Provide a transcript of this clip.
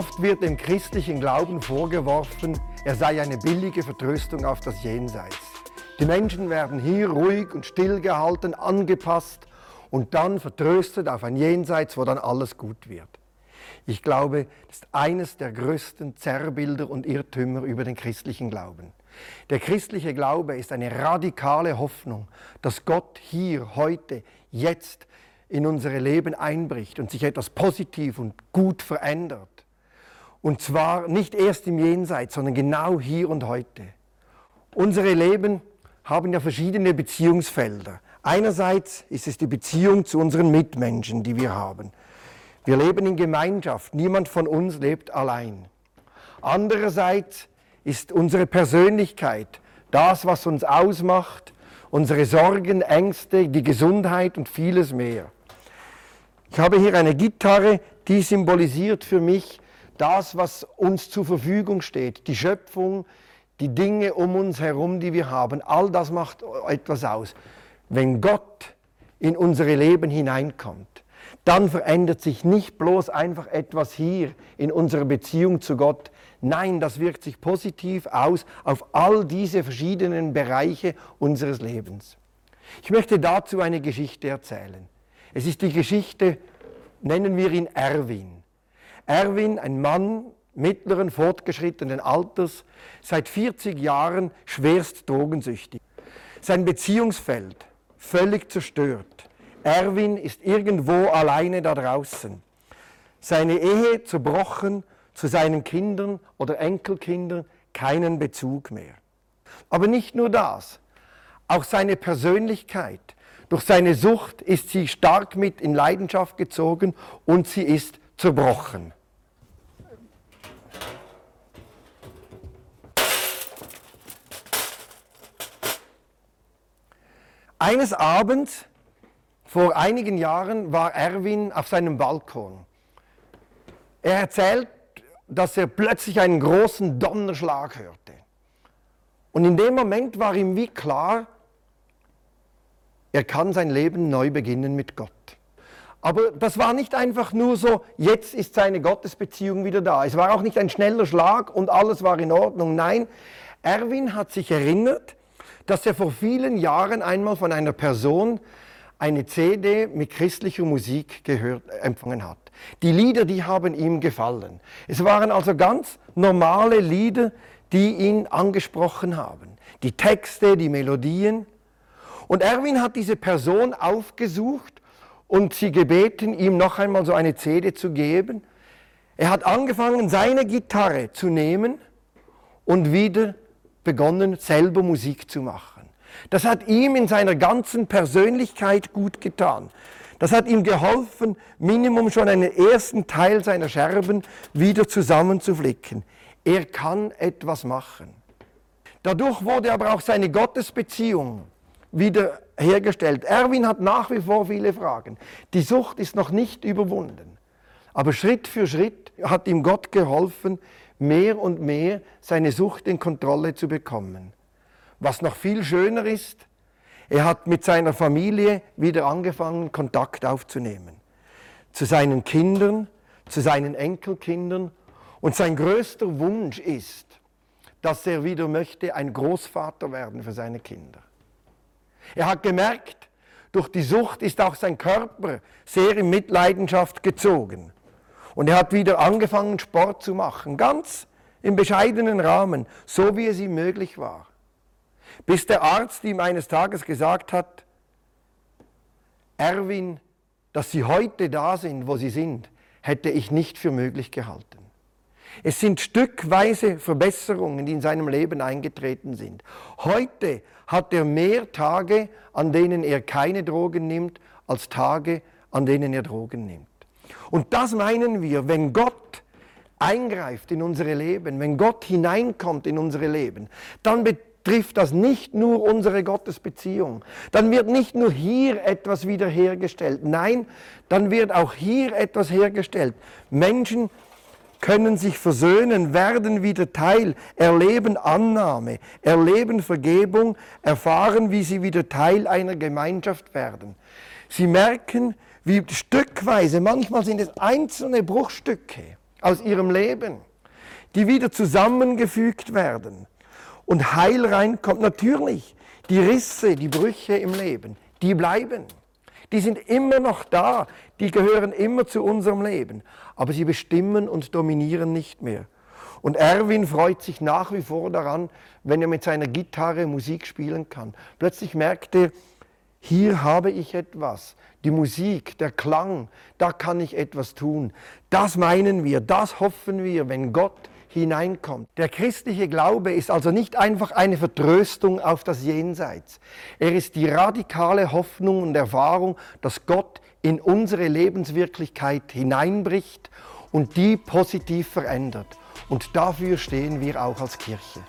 Oft wird dem christlichen Glauben vorgeworfen, er sei eine billige Vertröstung auf das Jenseits. Die Menschen werden hier ruhig und stillgehalten, angepasst und dann vertröstet auf ein Jenseits, wo dann alles gut wird. Ich glaube, das ist eines der größten Zerrbilder und Irrtümer über den christlichen Glauben. Der christliche Glaube ist eine radikale Hoffnung, dass Gott hier, heute, jetzt in unsere Leben einbricht und sich etwas positiv und gut verändert. Und zwar nicht erst im Jenseits, sondern genau hier und heute. Unsere Leben haben ja verschiedene Beziehungsfelder. Einerseits ist es die Beziehung zu unseren Mitmenschen, die wir haben. Wir leben in Gemeinschaft, niemand von uns lebt allein. Andererseits ist unsere Persönlichkeit, das, was uns ausmacht, unsere Sorgen, Ängste, die Gesundheit und vieles mehr. Ich habe hier eine Gitarre, die symbolisiert für mich das, was uns zur Verfügung steht, die Schöpfung, die Dinge um uns herum, die wir haben. All das macht etwas aus. Wenn Gott in unsere Leben hineinkommt, dann verändert sich nicht bloß einfach etwas hier in unserer Beziehung zu Gott. Nein, das wirkt sich positiv aus auf all diese verschiedenen Bereiche unseres Lebens. Ich möchte dazu eine Geschichte erzählen. Es ist die Geschichte, nennen wir ihn Erwin. Erwin, ein Mann mittleren, fortgeschrittenen Alters, seit 40 Jahren schwerst drogensüchtig. Sein Beziehungsfeld völlig zerstört. Erwin ist irgendwo alleine da draußen. Seine Ehe zerbrochen, zu seinen Kindern oder Enkelkindern keinen Bezug mehr. Aber nicht nur das, auch seine Persönlichkeit. Durch seine Sucht ist sie stark mit in Leidenschaft gezogen und sie ist zerbrochen. Eines Abends vor einigen Jahren war Erwin auf seinem Balkon. Er erzählt, dass er plötzlich einen großen Donnerschlag hörte. Und in dem Moment war ihm wie klar, er kann sein Leben neu beginnen mit Gott. Aber das war nicht einfach nur so, jetzt ist seine Gottesbeziehung wieder da. Es war auch nicht ein schneller Schlag und alles war in Ordnung. Nein, Erwin hat sich erinnert, dass er vor vielen Jahren einmal von einer Person eine CD mit christlicher Musik gehört, empfangen hat. Die Lieder, die haben ihm gefallen. Es waren also ganz normale Lieder, die ihn angesprochen haben. Die Texte, die Melodien. Und Erwin hat diese Person aufgesucht und sie gebeten, ihm noch einmal so eine CD zu geben. Er hat angefangen, seine Gitarre zu nehmen und wieder begonnen, selber Musik zu machen. Das hat ihm in seiner ganzen Persönlichkeit gut getan. Das hat ihm geholfen, Minimum schon einen ersten Teil seiner Scherben wieder zusammenzuflicken. Er kann etwas machen. Dadurch wurde aber auch seine Gottesbeziehung wieder hergestellt. Erwin hat nach wie vor viele Fragen. Die Sucht ist noch nicht überwunden. Aber Schritt für Schritt hat ihm Gott geholfen, mehr und mehr seine Sucht in Kontrolle zu bekommen. Was noch viel schöner ist, er hat mit seiner Familie wieder angefangen, Kontakt aufzunehmen. Zu seinen Kindern, zu seinen Enkelkindern. Und sein größter Wunsch ist, dass er wieder möchte ein Großvater werden für seine Kinder. Er hat gemerkt, durch die Sucht ist auch sein Körper sehr in Mitleidenschaft gezogen. Und er hat wieder angefangen, Sport zu machen, ganz im bescheidenen Rahmen, so wie es ihm möglich war bis der Arzt ihm eines Tages gesagt hat, Erwin, dass Sie heute da sind, wo Sie sind, hätte ich nicht für möglich gehalten. Es sind stückweise Verbesserungen, die in seinem Leben eingetreten sind. Heute hat er mehr Tage, an denen er keine Drogen nimmt, als Tage, an denen er Drogen nimmt. Und das meinen wir, wenn Gott eingreift in unsere Leben, wenn Gott hineinkommt in unsere Leben, dann bedeutet trifft das nicht nur unsere Gottesbeziehung. Dann wird nicht nur hier etwas wiederhergestellt. Nein, dann wird auch hier etwas hergestellt. Menschen können sich versöhnen, werden wieder Teil, erleben Annahme, erleben Vergebung, erfahren, wie sie wieder Teil einer Gemeinschaft werden. Sie merken, wie stückweise, manchmal sind es einzelne Bruchstücke, aus ihrem Leben, die wieder zusammengefügt werden und Heil reinkommt. Natürlich, die Risse, die Brüche im Leben, die bleiben. Die sind immer noch da, die gehören immer zu unserem Leben, aber sie bestimmen und dominieren nicht mehr. Und Erwin freut sich nach wie vor daran, wenn er mit seiner Gitarre Musik spielen kann. Plötzlich merkt er, hier habe ich etwas. Die Musik, der Klang, da kann ich etwas tun. Das meinen wir, das hoffen wir, wenn Gott hineinkommt. Der christliche Glaube ist also nicht einfach eine Vertröstung auf das Jenseits. Er ist die radikale Hoffnung und Erfahrung, dass Gott in unsere Lebenswirklichkeit hineinbricht und die positiv verändert. Und dafür stehen wir auch als Kirche.